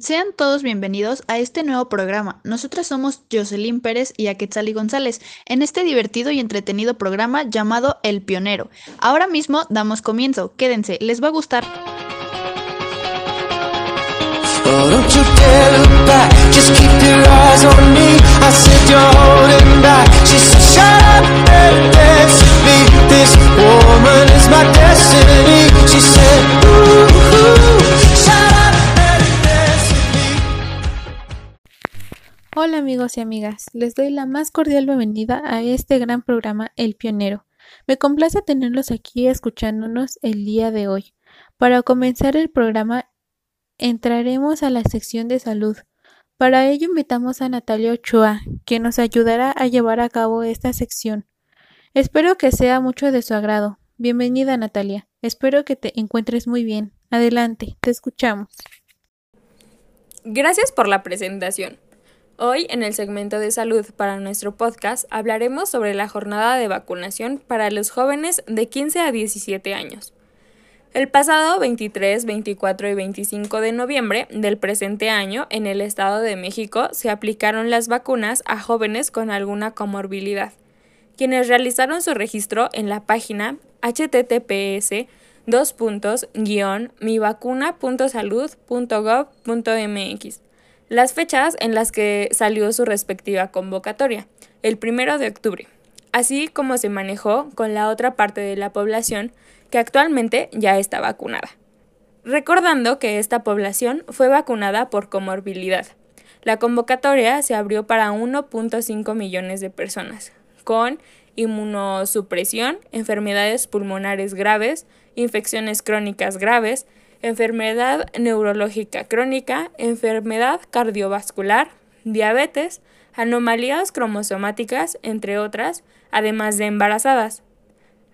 Sean todos bienvenidos a este nuevo programa. Nosotras somos Jocelyn Pérez y Aquetzali González en este divertido y entretenido programa llamado El Pionero. Ahora mismo damos comienzo. Quédense, les va a gustar. Hola amigos y amigas, les doy la más cordial bienvenida a este gran programa El Pionero. Me complace tenerlos aquí escuchándonos el día de hoy. Para comenzar el programa entraremos a la sección de salud. Para ello invitamos a Natalia Ochoa, quien nos ayudará a llevar a cabo esta sección. Espero que sea mucho de su agrado. Bienvenida Natalia. Espero que te encuentres muy bien. Adelante, te escuchamos. Gracias por la presentación. Hoy en el segmento de salud para nuestro podcast hablaremos sobre la jornada de vacunación para los jóvenes de 15 a 17 años. El pasado 23, 24 y 25 de noviembre del presente año en el Estado de México se aplicaron las vacunas a jóvenes con alguna comorbilidad, quienes realizaron su registro en la página https dos puntos guion mivacuna.salud.gov.mx. Las fechas en las que salió su respectiva convocatoria, el primero de octubre, así como se manejó con la otra parte de la población que actualmente ya está vacunada. Recordando que esta población fue vacunada por comorbilidad. La convocatoria se abrió para 1.5 millones de personas, con inmunosupresión, enfermedades pulmonares graves, infecciones crónicas graves, enfermedad neurológica crónica, enfermedad cardiovascular, diabetes, anomalías cromosomáticas, entre otras, además de embarazadas.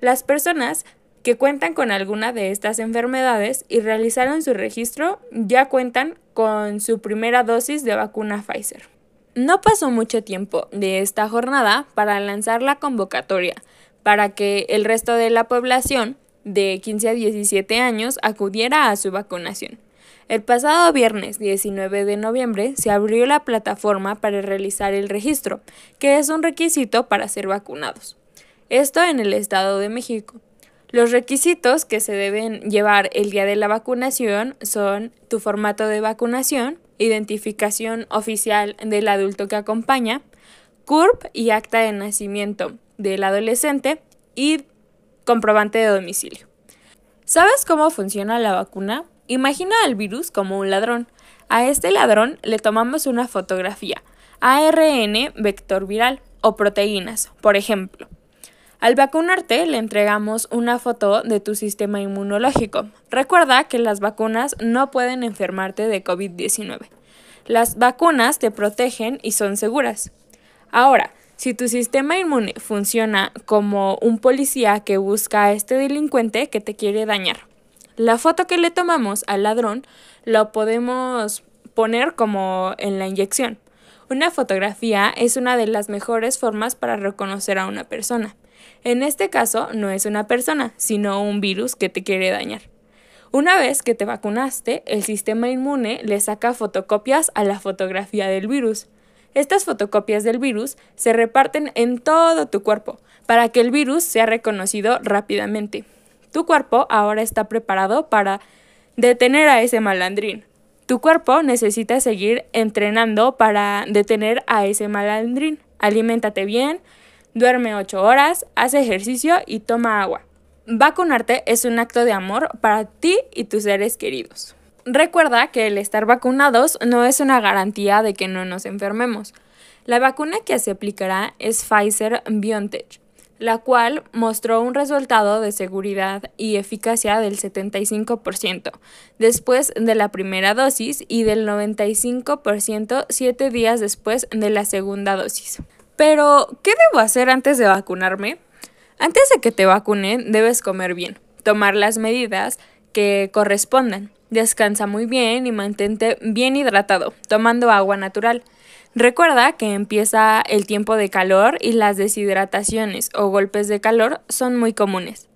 Las personas que cuentan con alguna de estas enfermedades y realizaron su registro ya cuentan con su primera dosis de vacuna Pfizer. No pasó mucho tiempo de esta jornada para lanzar la convocatoria para que el resto de la población de 15 a 17 años acudiera a su vacunación. El pasado viernes 19 de noviembre se abrió la plataforma para realizar el registro, que es un requisito para ser vacunados. Esto en el Estado de México. Los requisitos que se deben llevar el día de la vacunación son tu formato de vacunación, identificación oficial del adulto que acompaña, CURP y acta de nacimiento del adolescente y comprobante de domicilio. ¿Sabes cómo funciona la vacuna? Imagina al virus como un ladrón. A este ladrón le tomamos una fotografía, ARN vector viral o proteínas, por ejemplo. Al vacunarte le entregamos una foto de tu sistema inmunológico. Recuerda que las vacunas no pueden enfermarte de COVID-19. Las vacunas te protegen y son seguras. Ahora, si tu sistema inmune funciona como un policía que busca a este delincuente que te quiere dañar, la foto que le tomamos al ladrón lo podemos poner como en la inyección. Una fotografía es una de las mejores formas para reconocer a una persona. En este caso no es una persona, sino un virus que te quiere dañar. Una vez que te vacunaste, el sistema inmune le saca fotocopias a la fotografía del virus. Estas fotocopias del virus se reparten en todo tu cuerpo para que el virus sea reconocido rápidamente. Tu cuerpo ahora está preparado para detener a ese malandrín. Tu cuerpo necesita seguir entrenando para detener a ese malandrín. Aliméntate bien, duerme 8 horas, haz ejercicio y toma agua. Vacunarte es un acto de amor para ti y tus seres queridos. Recuerda que el estar vacunados no es una garantía de que no nos enfermemos. La vacuna que se aplicará es Pfizer BioNTech, la cual mostró un resultado de seguridad y eficacia del 75% después de la primera dosis y del 95% siete días después de la segunda dosis. Pero, ¿qué debo hacer antes de vacunarme? Antes de que te vacunen, debes comer bien, tomar las medidas que correspondan. Descansa muy bien y mantente bien hidratado, tomando agua natural. Recuerda que empieza el tiempo de calor y las deshidrataciones o golpes de calor son muy comunes.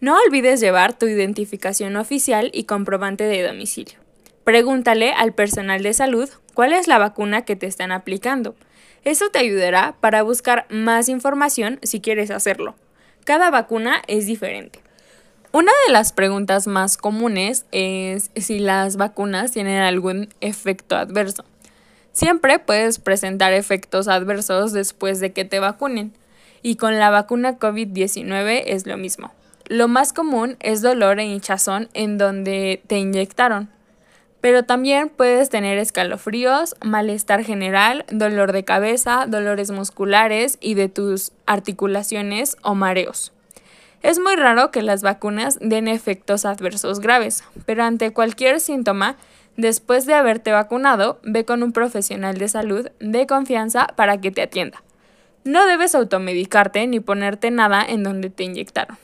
No olvides llevar tu identificación oficial y comprobante de domicilio. Pregúntale al personal de salud cuál es la vacuna que te están aplicando. Eso te ayudará para buscar más información si quieres hacerlo. Cada vacuna es diferente. Una de las preguntas más comunes es si las vacunas tienen algún efecto adverso. Siempre puedes presentar efectos adversos después de que te vacunen y con la vacuna COVID-19 es lo mismo. Lo más común es dolor e hinchazón en donde te inyectaron, pero también puedes tener escalofríos, malestar general, dolor de cabeza, dolores musculares y de tus articulaciones o mareos. Es muy raro que las vacunas den efectos adversos graves, pero ante cualquier síntoma, después de haberte vacunado, ve con un profesional de salud de confianza para que te atienda. No debes automedicarte ni ponerte nada en donde te inyectaron.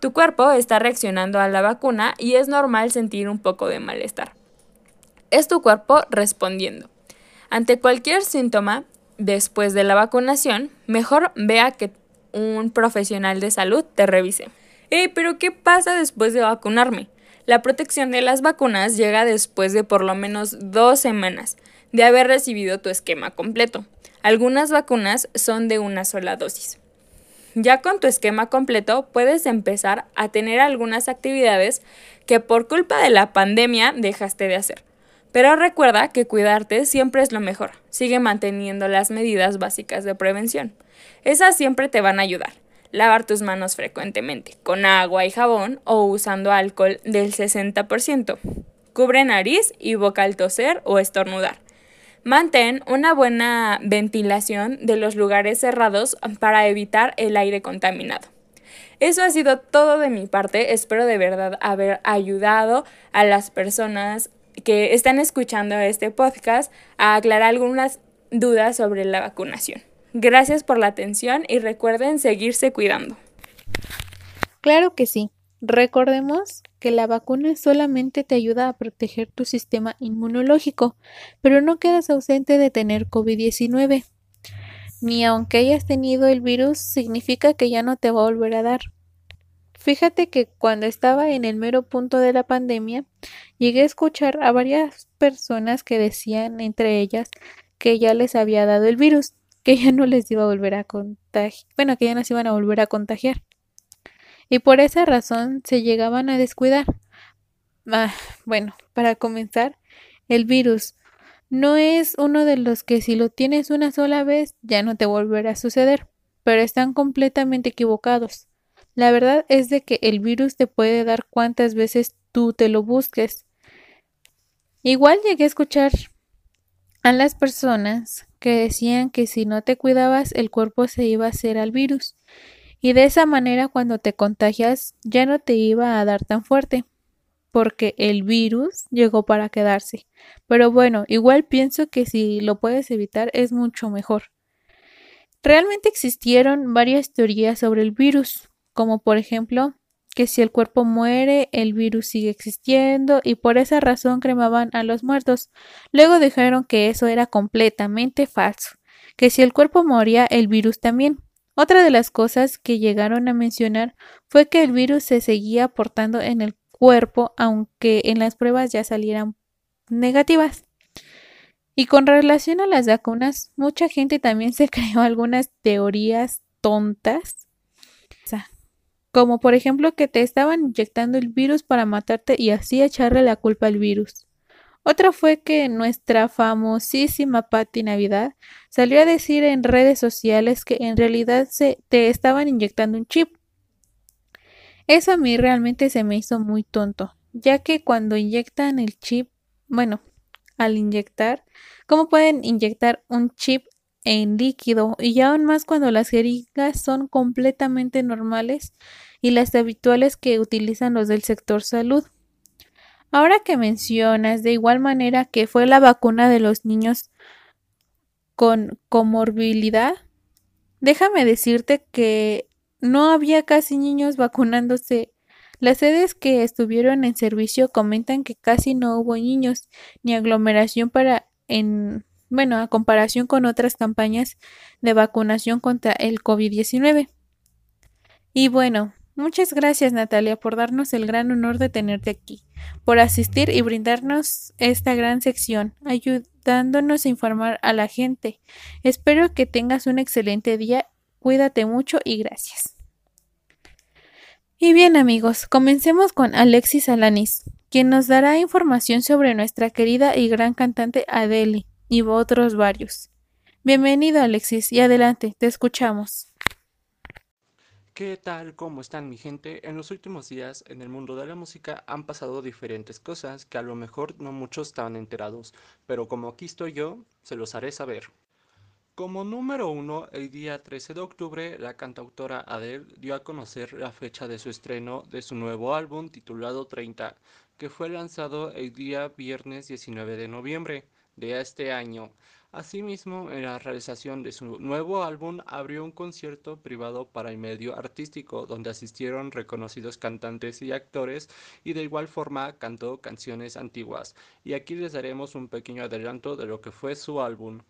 Tu cuerpo está reaccionando a la vacuna y es normal sentir un poco de malestar. Es tu cuerpo respondiendo. Ante cualquier síntoma, después de la vacunación, mejor vea que un profesional de salud te revise. Eh, pero ¿qué pasa después de vacunarme? La protección de las vacunas llega después de por lo menos dos semanas de haber recibido tu esquema completo. Algunas vacunas son de una sola dosis. Ya con tu esquema completo puedes empezar a tener algunas actividades que por culpa de la pandemia dejaste de hacer. Pero recuerda que cuidarte siempre es lo mejor. Sigue manteniendo las medidas básicas de prevención. Esas siempre te van a ayudar. Lavar tus manos frecuentemente, con agua y jabón o usando alcohol del 60%. Cubre nariz y boca al toser o estornudar. Mantén una buena ventilación de los lugares cerrados para evitar el aire contaminado. Eso ha sido todo de mi parte. Espero de verdad haber ayudado a las personas que están escuchando este podcast a aclarar algunas dudas sobre la vacunación. Gracias por la atención y recuerden seguirse cuidando. Claro que sí. Recordemos que la vacuna solamente te ayuda a proteger tu sistema inmunológico, pero no quedas ausente de tener COVID-19. Ni aunque hayas tenido el virus significa que ya no te va a volver a dar. Fíjate que cuando estaba en el mero punto de la pandemia, llegué a escuchar a varias personas que decían entre ellas que ya les había dado el virus, que ya no les iba a volver a contagiar, bueno, que ya no se iban a volver a contagiar. Y por esa razón se llegaban a descuidar. Ah, bueno, para comenzar, el virus no es uno de los que si lo tienes una sola vez ya no te volverá a suceder, pero están completamente equivocados. La verdad es de que el virus te puede dar cuantas veces tú te lo busques. Igual llegué a escuchar a las personas que decían que si no te cuidabas el cuerpo se iba a hacer al virus y de esa manera cuando te contagias ya no te iba a dar tan fuerte porque el virus llegó para quedarse. Pero bueno, igual pienso que si lo puedes evitar es mucho mejor. Realmente existieron varias teorías sobre el virus, como por ejemplo que si el cuerpo muere, el virus sigue existiendo y por esa razón cremaban a los muertos. Luego dijeron que eso era completamente falso, que si el cuerpo moría, el virus también. Otra de las cosas que llegaron a mencionar fue que el virus se seguía portando en el cuerpo aunque en las pruebas ya salieran negativas. Y con relación a las vacunas, mucha gente también se creó algunas teorías tontas como por ejemplo que te estaban inyectando el virus para matarte y así echarle la culpa al virus. Otra fue que nuestra famosísima Patti Navidad salió a decir en redes sociales que en realidad se te estaban inyectando un chip. Eso a mí realmente se me hizo muy tonto, ya que cuando inyectan el chip, bueno, al inyectar, ¿cómo pueden inyectar un chip en líquido y aún más cuando las jeringas son completamente normales y las habituales que utilizan los del sector salud. Ahora que mencionas de igual manera que fue la vacuna de los niños con comorbilidad, déjame decirte que no había casi niños vacunándose. Las sedes que estuvieron en servicio comentan que casi no hubo niños ni aglomeración para en bueno, a comparación con otras campañas de vacunación contra el COVID-19. Y bueno, Muchas gracias Natalia por darnos el gran honor de tenerte aquí, por asistir y brindarnos esta gran sección, ayudándonos a informar a la gente. Espero que tengas un excelente día, cuídate mucho y gracias. Y bien amigos, comencemos con Alexis Alanis, quien nos dará información sobre nuestra querida y gran cantante Adele y otros varios. Bienvenido Alexis y adelante, te escuchamos. ¿Qué tal? ¿Cómo están mi gente? En los últimos días en el mundo de la música han pasado diferentes cosas que a lo mejor no muchos estaban enterados, pero como aquí estoy yo, se los haré saber. Como número uno, el día 13 de octubre, la cantautora Adele dio a conocer la fecha de su estreno de su nuevo álbum titulado 30, que fue lanzado el día viernes 19 de noviembre de este año. Asimismo, en la realización de su nuevo álbum abrió un concierto privado para el medio artístico, donde asistieron reconocidos cantantes y actores, y de igual forma cantó canciones antiguas. Y aquí les daremos un pequeño adelanto de lo que fue su álbum.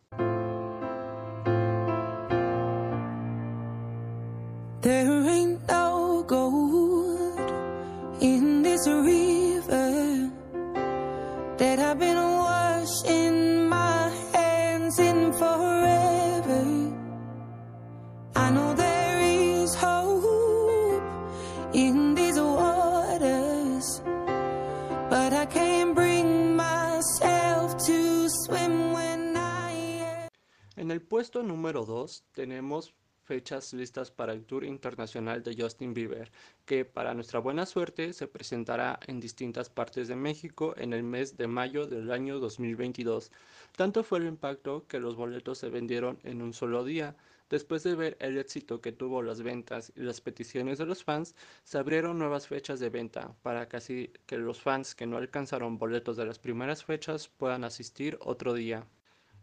En el puesto número 2 tenemos fechas listas para el Tour Internacional de Justin Bieber, que para nuestra buena suerte se presentará en distintas partes de México en el mes de mayo del año 2022. Tanto fue el impacto que los boletos se vendieron en un solo día. Después de ver el éxito que tuvo las ventas y las peticiones de los fans, se abrieron nuevas fechas de venta para casi que los fans que no alcanzaron boletos de las primeras fechas puedan asistir otro día.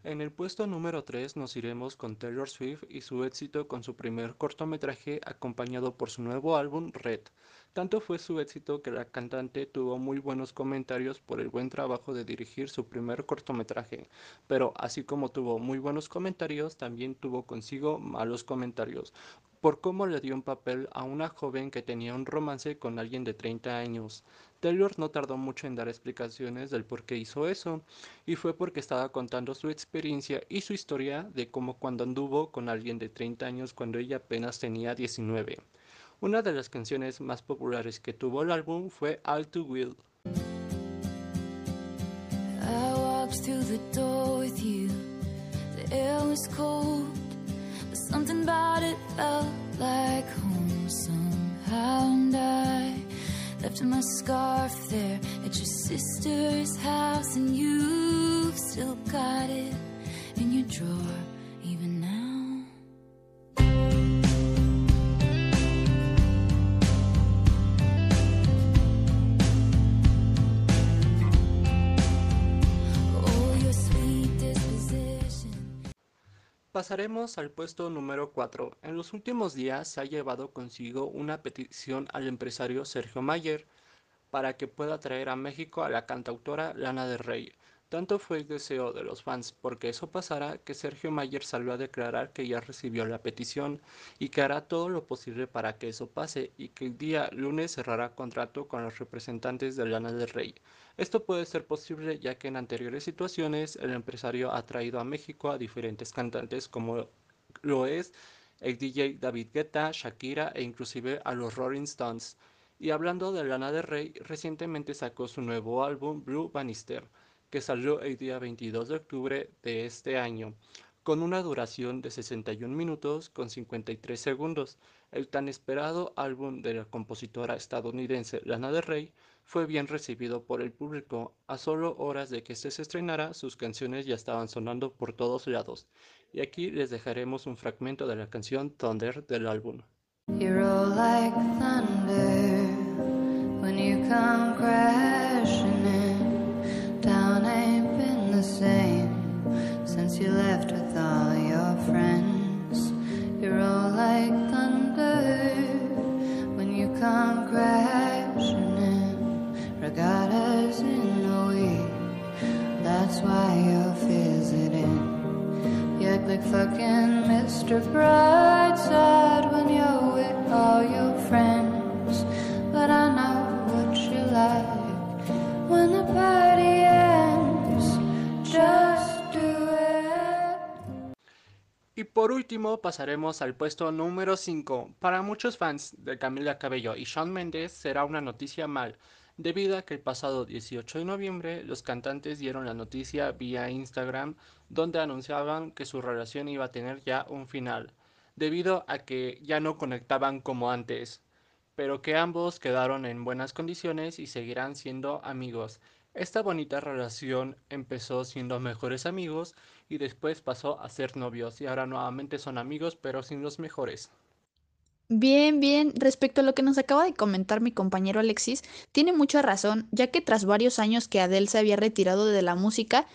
En el puesto número 3 nos iremos con Taylor Swift y su éxito con su primer cortometraje acompañado por su nuevo álbum Red. Tanto fue su éxito que la cantante tuvo muy buenos comentarios por el buen trabajo de dirigir su primer cortometraje, pero así como tuvo muy buenos comentarios, también tuvo consigo malos comentarios, por cómo le dio un papel a una joven que tenía un romance con alguien de 30 años. Taylor no tardó mucho en dar explicaciones del por qué hizo eso, y fue porque estaba contando su experiencia y su historia de cómo cuando anduvo con alguien de 30 años cuando ella apenas tenía 19. Una de las canciones más populares que tuvo el álbum fue All Too Will. Left my scarf there at your sister's house, and you've still got it in your drawer, Pasaremos al puesto número 4. En los últimos días se ha llevado consigo una petición al empresario Sergio Mayer para que pueda traer a México a la cantautora Lana del Rey. Tanto fue el deseo de los fans porque eso pasara que Sergio Mayer salió a declarar que ya recibió la petición y que hará todo lo posible para que eso pase y que el día lunes cerrará contrato con los representantes de Lana del Rey. Esto puede ser posible ya que en anteriores situaciones el empresario ha traído a México a diferentes cantantes como lo es el DJ David Guetta, Shakira e inclusive a los Rolling Stones. Y hablando de Lana del Rey, recientemente sacó su nuevo álbum Blue Bannister que salió el día 22 de octubre de este año, con una duración de 61 minutos con 53 segundos. El tan esperado álbum de la compositora estadounidense Lana del Rey fue bien recibido por el público. A solo horas de que este se estrenara, sus canciones ya estaban sonando por todos lados. Y aquí les dejaremos un fragmento de la canción Thunder del álbum. Same since you left with all your friends. You're all like thunder when you come crashing in. Regattas in the week, that's why you're visiting. You act like fucking Mr. Brightside when you're with all your friends. but I por último pasaremos al puesto número 5. Para muchos fans de Camila Cabello y Shawn Mendes será una noticia mal, debido a que el pasado 18 de noviembre los cantantes dieron la noticia vía Instagram donde anunciaban que su relación iba a tener ya un final, debido a que ya no conectaban como antes, pero que ambos quedaron en buenas condiciones y seguirán siendo amigos. Esta bonita relación empezó siendo mejores amigos y después pasó a ser novios y ahora nuevamente son amigos pero sin los mejores. Bien, bien. Respecto a lo que nos acaba de comentar mi compañero Alexis, tiene mucha razón, ya que tras varios años que Adele se había retirado de la música,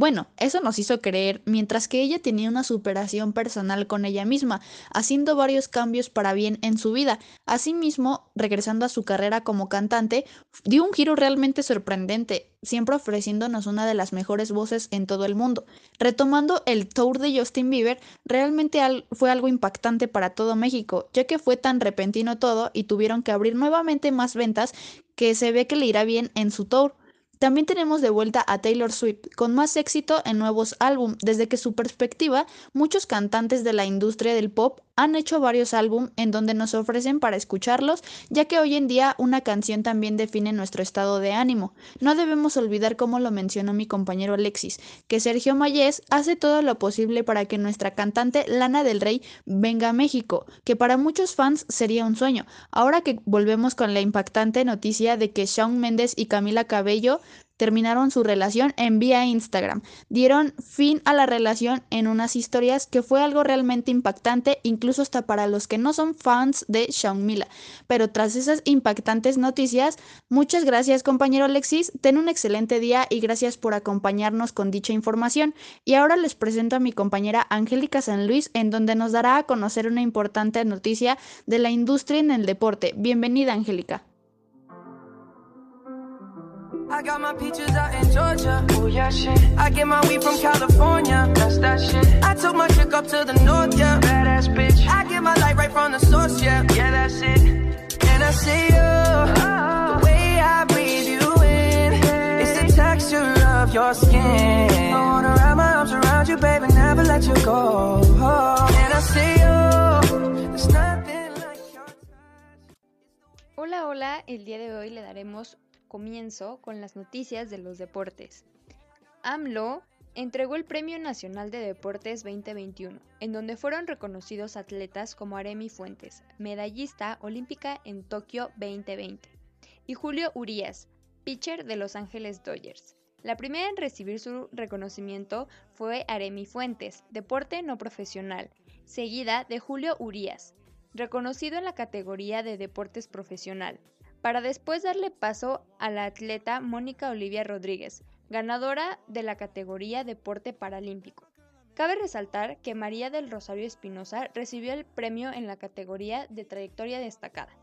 bueno, eso nos hizo creer, mientras que ella tenía una superación personal con ella misma, haciendo varios cambios para bien en su vida. Asimismo, regresando a su carrera como cantante, dio un giro realmente sorprendente, siempre ofreciéndonos una de las mejores voces en todo el mundo. Retomando el tour de Justin Bieber, realmente al fue algo impactante para todo México, ya que fue tan repentino todo y tuvieron que abrir nuevamente más ventas que se ve que le irá bien en su tour. También tenemos de vuelta a Taylor Swift, con más éxito en nuevos álbumes, desde que su perspectiva, muchos cantantes de la industria del pop han hecho varios álbumes en donde nos ofrecen para escucharlos, ya que hoy en día una canción también define nuestro estado de ánimo. No debemos olvidar, como lo mencionó mi compañero Alexis, que Sergio Mayés hace todo lo posible para que nuestra cantante Lana del Rey venga a México, que para muchos fans sería un sueño. Ahora que volvemos con la impactante noticia de que Shawn Mendes y Camila Cabello terminaron su relación en vía Instagram. Dieron fin a la relación en unas historias que fue algo realmente impactante, incluso hasta para los que no son fans de Shawn Mila. Pero tras esas impactantes noticias, muchas gracias compañero Alexis, ten un excelente día y gracias por acompañarnos con dicha información. Y ahora les presento a mi compañera Angélica San Luis, en donde nos dará a conocer una importante noticia de la industria en el deporte. Bienvenida Angélica. I got my peaches out in Georgia. Oh yeah, shit. I get my weed from California. That's that shit. I took my chick up to the north, yeah. Badass bitch. I get my light right from the source, yeah. Yeah, that's it. And I see you. The way I breathe you in. It's the texture of your skin. I wanna wrap my arms around you, baby, never let you go. And I see you. Hola, hola, el día de hoy le daremos comienzo con las noticias de los deportes. AMLO entregó el Premio Nacional de Deportes 2021, en donde fueron reconocidos atletas como Aremi Fuentes, medallista olímpica en Tokio 2020, y Julio Urias, pitcher de Los Ángeles Dodgers. La primera en recibir su reconocimiento fue Aremi Fuentes, deporte no profesional, seguida de Julio Urias, reconocido en la categoría de deportes profesional, para después darle paso a la atleta Mónica Olivia Rodríguez, ganadora de la categoría Deporte Paralímpico. Cabe resaltar que María del Rosario Espinosa recibió el premio en la categoría de trayectoria destacada.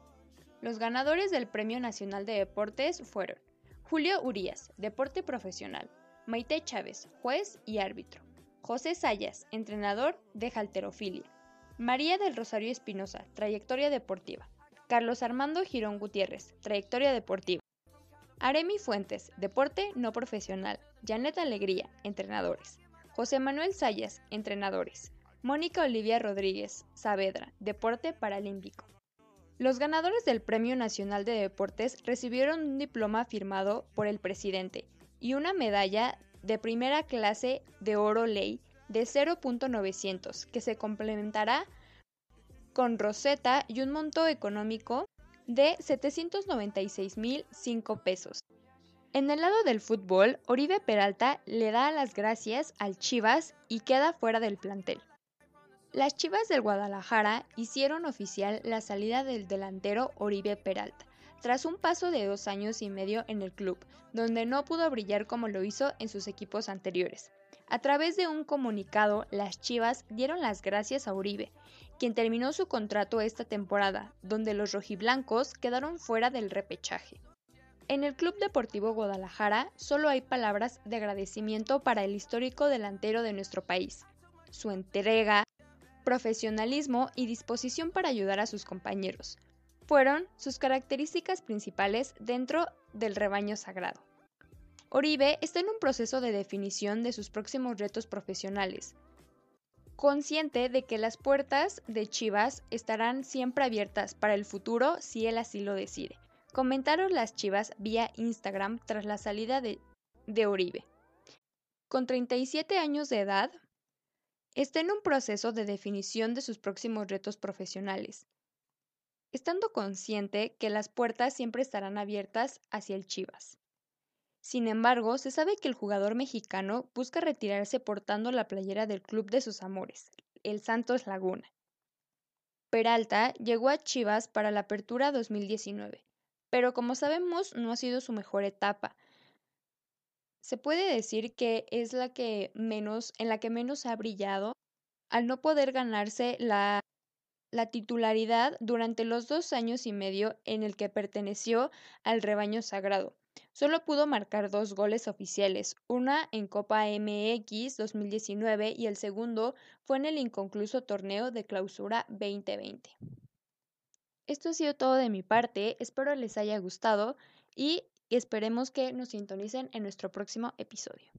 Los ganadores del Premio Nacional de Deportes fueron Julio Urias, Deporte Profesional, Maite Chávez, juez y árbitro, José Sayas, entrenador de halterofilia, María del Rosario Espinosa, trayectoria deportiva, Carlos Armando Girón Gutiérrez, trayectoria deportiva. Aremi Fuentes, deporte no profesional. Janet Alegría, entrenadores. José Manuel Sayas, entrenadores. Mónica Olivia Rodríguez, Saavedra, deporte paralímpico. Los ganadores del Premio Nacional de Deportes recibieron un diploma firmado por el presidente y una medalla de primera clase de oro ley de 0.900 que se complementará con roseta y un monto económico de 796.005 pesos. En el lado del fútbol, Oribe Peralta le da las gracias al Chivas y queda fuera del plantel. Las Chivas del Guadalajara hicieron oficial la salida del delantero Oribe Peralta, tras un paso de dos años y medio en el club, donde no pudo brillar como lo hizo en sus equipos anteriores. A través de un comunicado, las Chivas dieron las gracias a Uribe, quien terminó su contrato esta temporada, donde los rojiblancos quedaron fuera del repechaje. En el Club Deportivo Guadalajara solo hay palabras de agradecimiento para el histórico delantero de nuestro país. Su entrega, profesionalismo y disposición para ayudar a sus compañeros. fueron sus características principales dentro del rebaño sagrado. Oribe está en un proceso de definición de sus próximos retos profesionales, consciente de que las puertas de Chivas estarán siempre abiertas para el futuro si él así lo decide. Comentaron las Chivas vía Instagram tras la salida de, de Oribe. Con 37 años de edad, está en un proceso de definición de sus próximos retos profesionales, estando consciente que las puertas siempre estarán abiertas hacia el Chivas. Sin embargo, se sabe que el jugador mexicano busca retirarse portando la playera del club de sus amores, el Santos Laguna. Peralta llegó a Chivas para la apertura 2019, pero como sabemos no ha sido su mejor etapa. Se puede decir que es la que menos, en la que menos ha brillado al no poder ganarse la, la titularidad durante los dos años y medio en el que perteneció al rebaño sagrado. Solo pudo marcar dos goles oficiales, una en Copa MX 2019 y el segundo fue en el inconcluso torneo de clausura 2020. Esto ha sido todo de mi parte, espero les haya gustado y esperemos que nos sintonicen en nuestro próximo episodio.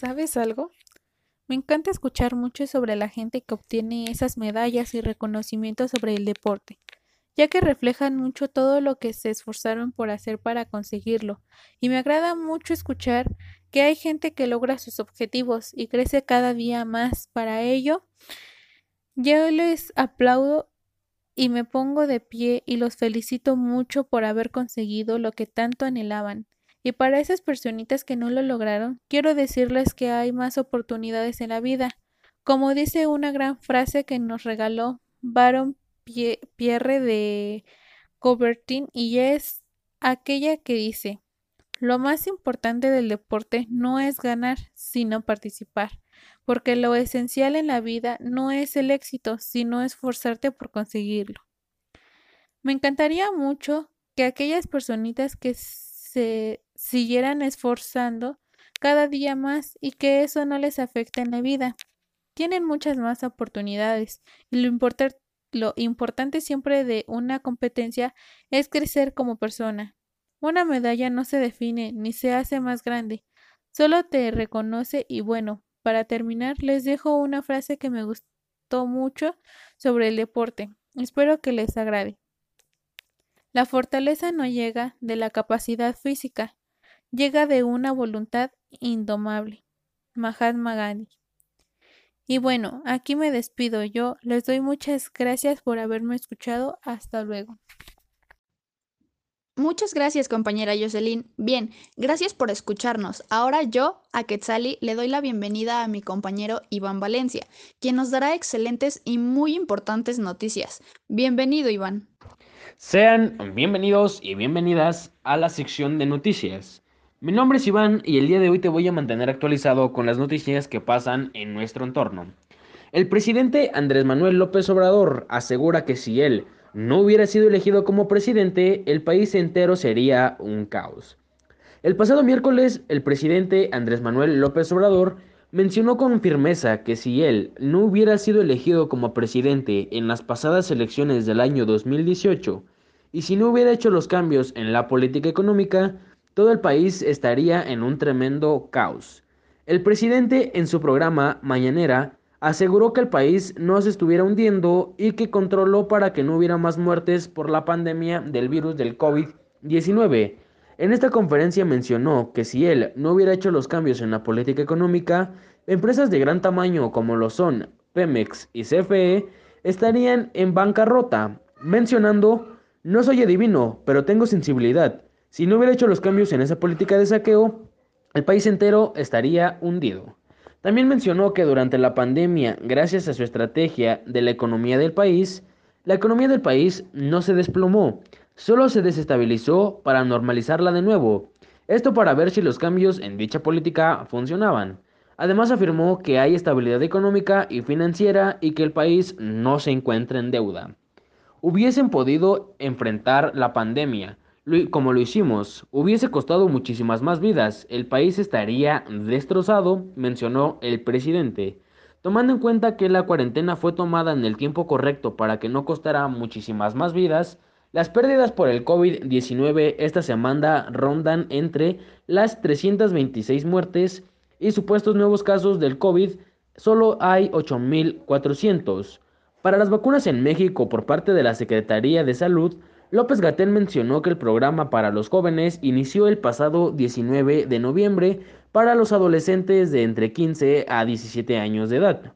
¿Sabes algo? Me encanta escuchar mucho sobre la gente que obtiene esas medallas y reconocimientos sobre el deporte, ya que reflejan mucho todo lo que se esforzaron por hacer para conseguirlo, y me agrada mucho escuchar que hay gente que logra sus objetivos y crece cada día más. Para ello, yo les aplaudo y me pongo de pie y los felicito mucho por haber conseguido lo que tanto anhelaban. Y para esas personitas que no lo lograron, quiero decirles que hay más oportunidades en la vida. Como dice una gran frase que nos regaló Baron Pie- Pierre de Coubertin y es aquella que dice, lo más importante del deporte no es ganar, sino participar, porque lo esencial en la vida no es el éxito, sino esforzarte por conseguirlo. Me encantaría mucho que aquellas personitas que se siguieran esforzando cada día más y que eso no les afecte en la vida. Tienen muchas más oportunidades y lo, lo importante siempre de una competencia es crecer como persona. Una medalla no se define ni se hace más grande, solo te reconoce y bueno, para terminar les dejo una frase que me gustó mucho sobre el deporte. Espero que les agrade. La fortaleza no llega de la capacidad física, llega de una voluntad indomable. Mahatma Gandhi. Y bueno, aquí me despido yo. Les doy muchas gracias por haberme escuchado. Hasta luego. Muchas gracias, compañera Jocelyn. Bien, gracias por escucharnos. Ahora yo, a Quetzali, le doy la bienvenida a mi compañero Iván Valencia, quien nos dará excelentes y muy importantes noticias. Bienvenido, Iván. Sean bienvenidos y bienvenidas a la sección de noticias. Mi nombre es Iván y el día de hoy te voy a mantener actualizado con las noticias que pasan en nuestro entorno. El presidente Andrés Manuel López Obrador asegura que si él no hubiera sido elegido como presidente, el país entero sería un caos. El pasado miércoles, el presidente Andrés Manuel López Obrador mencionó con firmeza que si él no hubiera sido elegido como presidente en las pasadas elecciones del año 2018 y si no hubiera hecho los cambios en la política económica, todo el país estaría en un tremendo caos. El presidente en su programa Mañanera aseguró que el país no se estuviera hundiendo y que controló para que no hubiera más muertes por la pandemia del virus del COVID-19. En esta conferencia mencionó que si él no hubiera hecho los cambios en la política económica, empresas de gran tamaño como lo son Pemex y CFE estarían en bancarrota, mencionando, no soy adivino, pero tengo sensibilidad. Si no hubiera hecho los cambios en esa política de saqueo, el país entero estaría hundido. También mencionó que durante la pandemia, gracias a su estrategia de la economía del país, la economía del país no se desplomó, solo se desestabilizó para normalizarla de nuevo. Esto para ver si los cambios en dicha política funcionaban. Además afirmó que hay estabilidad económica y financiera y que el país no se encuentra en deuda. Hubiesen podido enfrentar la pandemia, como lo hicimos, hubiese costado muchísimas más vidas, el país estaría destrozado, mencionó el presidente. Tomando en cuenta que la cuarentena fue tomada en el tiempo correcto para que no costara muchísimas más vidas, las pérdidas por el COVID-19 esta semana rondan entre las 326 muertes y supuestos nuevos casos del COVID, solo hay 8.400. Para las vacunas en México por parte de la Secretaría de Salud, López Gatel mencionó que el programa para los jóvenes inició el pasado 19 de noviembre para los adolescentes de entre 15 a 17 años de edad.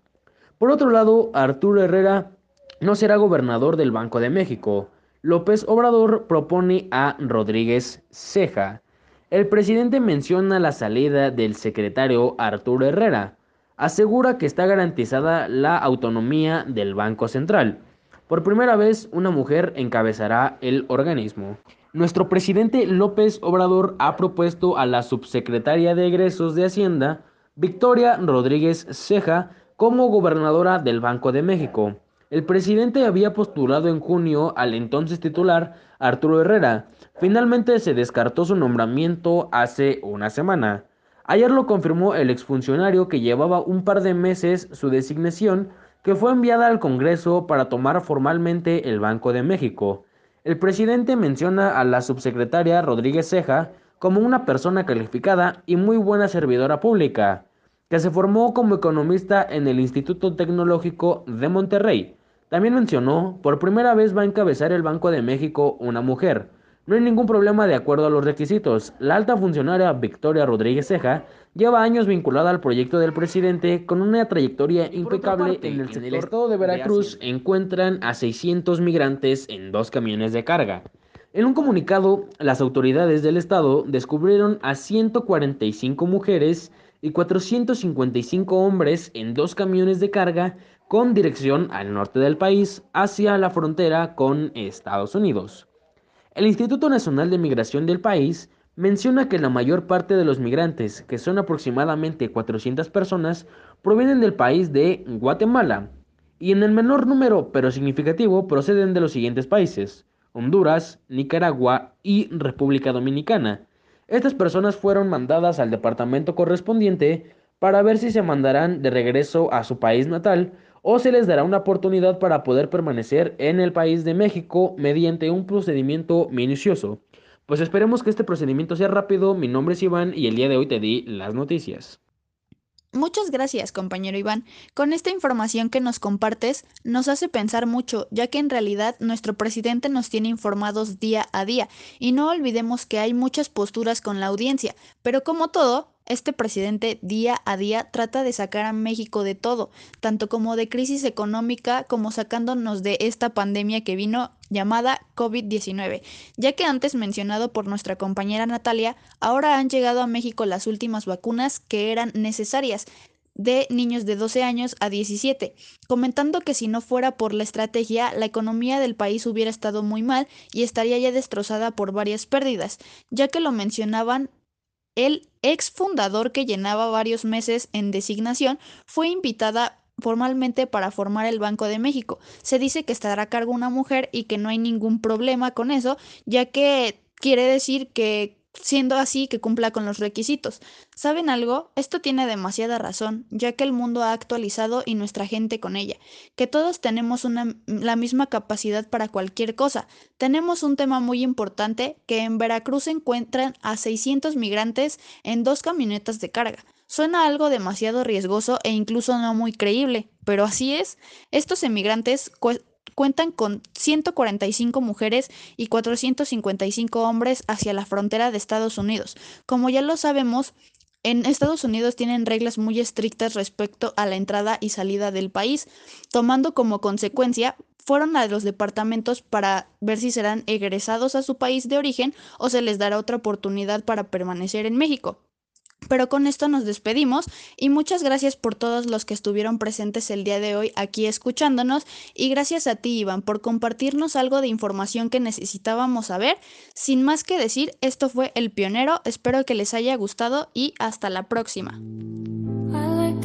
Por otro lado, Arturo Herrera no será gobernador del Banco de México. López Obrador propone a Rodríguez Ceja. El presidente menciona la salida del secretario Arturo Herrera. Asegura que está garantizada la autonomía del Banco Central. Por primera vez, una mujer encabezará el organismo. Nuestro presidente López Obrador ha propuesto a la subsecretaria de egresos de Hacienda, Victoria Rodríguez Ceja, como gobernadora del Banco de México. El presidente había postulado en junio al entonces titular Arturo Herrera. Finalmente se descartó su nombramiento hace una semana. Ayer lo confirmó el exfuncionario que llevaba un par de meses su designación que fue enviada al Congreso para tomar formalmente el Banco de México. El presidente menciona a la subsecretaria Rodríguez Ceja como una persona calificada y muy buena servidora pública, que se formó como economista en el Instituto Tecnológico de Monterrey. También mencionó, por primera vez va a encabezar el Banco de México una mujer, no hay ningún problema de acuerdo a los requisitos. La alta funcionaria Victoria Rodríguez Ceja lleva años vinculada al proyecto del presidente con una trayectoria impecable en el, en el estado de Veracruz. encuentran a 600 migrantes en dos camiones de carga. En un comunicado, las autoridades del estado descubrieron a 145 mujeres y 455 hombres en dos camiones de carga con dirección al norte del país hacia la frontera con Estados Unidos. El Instituto Nacional de Migración del país menciona que la mayor parte de los migrantes, que son aproximadamente 400 personas, provienen del país de Guatemala y en el menor número pero significativo proceden de los siguientes países, Honduras, Nicaragua y República Dominicana. Estas personas fueron mandadas al departamento correspondiente para ver si se mandarán de regreso a su país natal o se les dará una oportunidad para poder permanecer en el país de México mediante un procedimiento minucioso. Pues esperemos que este procedimiento sea rápido. Mi nombre es Iván y el día de hoy te di las noticias. Muchas gracias, compañero Iván. Con esta información que nos compartes, nos hace pensar mucho, ya que en realidad nuestro presidente nos tiene informados día a día, y no olvidemos que hay muchas posturas con la audiencia, pero como todo, este presidente día a día trata de sacar a México de todo, tanto como de crisis económica como sacándonos de esta pandemia que vino llamada COVID-19, ya que antes mencionado por nuestra compañera Natalia, ahora han llegado a México las últimas vacunas que eran necesarias de niños de 12 años a 17, comentando que si no fuera por la estrategia, la economía del país hubiera estado muy mal y estaría ya destrozada por varias pérdidas, ya que lo mencionaban el ex fundador que llenaba varios meses en designación fue invitada formalmente para formar el Banco de México. Se dice que estará a cargo una mujer y que no hay ningún problema con eso, ya que quiere decir que siendo así que cumpla con los requisitos. ¿Saben algo? Esto tiene demasiada razón, ya que el mundo ha actualizado y nuestra gente con ella, que todos tenemos una, la misma capacidad para cualquier cosa. Tenemos un tema muy importante, que en Veracruz encuentran a 600 migrantes en dos camionetas de carga. Suena algo demasiado riesgoso e incluso no muy creíble, pero así es. Estos emigrantes cuentan con 145 mujeres y 455 hombres hacia la frontera de Estados Unidos. Como ya lo sabemos, en Estados Unidos tienen reglas muy estrictas respecto a la entrada y salida del país, tomando como consecuencia fueron a los departamentos para ver si serán egresados a su país de origen o se les dará otra oportunidad para permanecer en México. Pero con esto nos despedimos y muchas gracias por todos los que estuvieron presentes el día de hoy aquí escuchándonos y gracias a ti Iván por compartirnos algo de información que necesitábamos saber. Sin más que decir, esto fue El Pionero, espero que les haya gustado y hasta la próxima. I like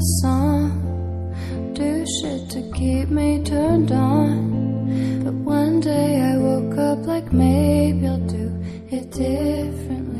song. Do shit to keep me turned on. But one day I woke up like maybe I'll do it differently.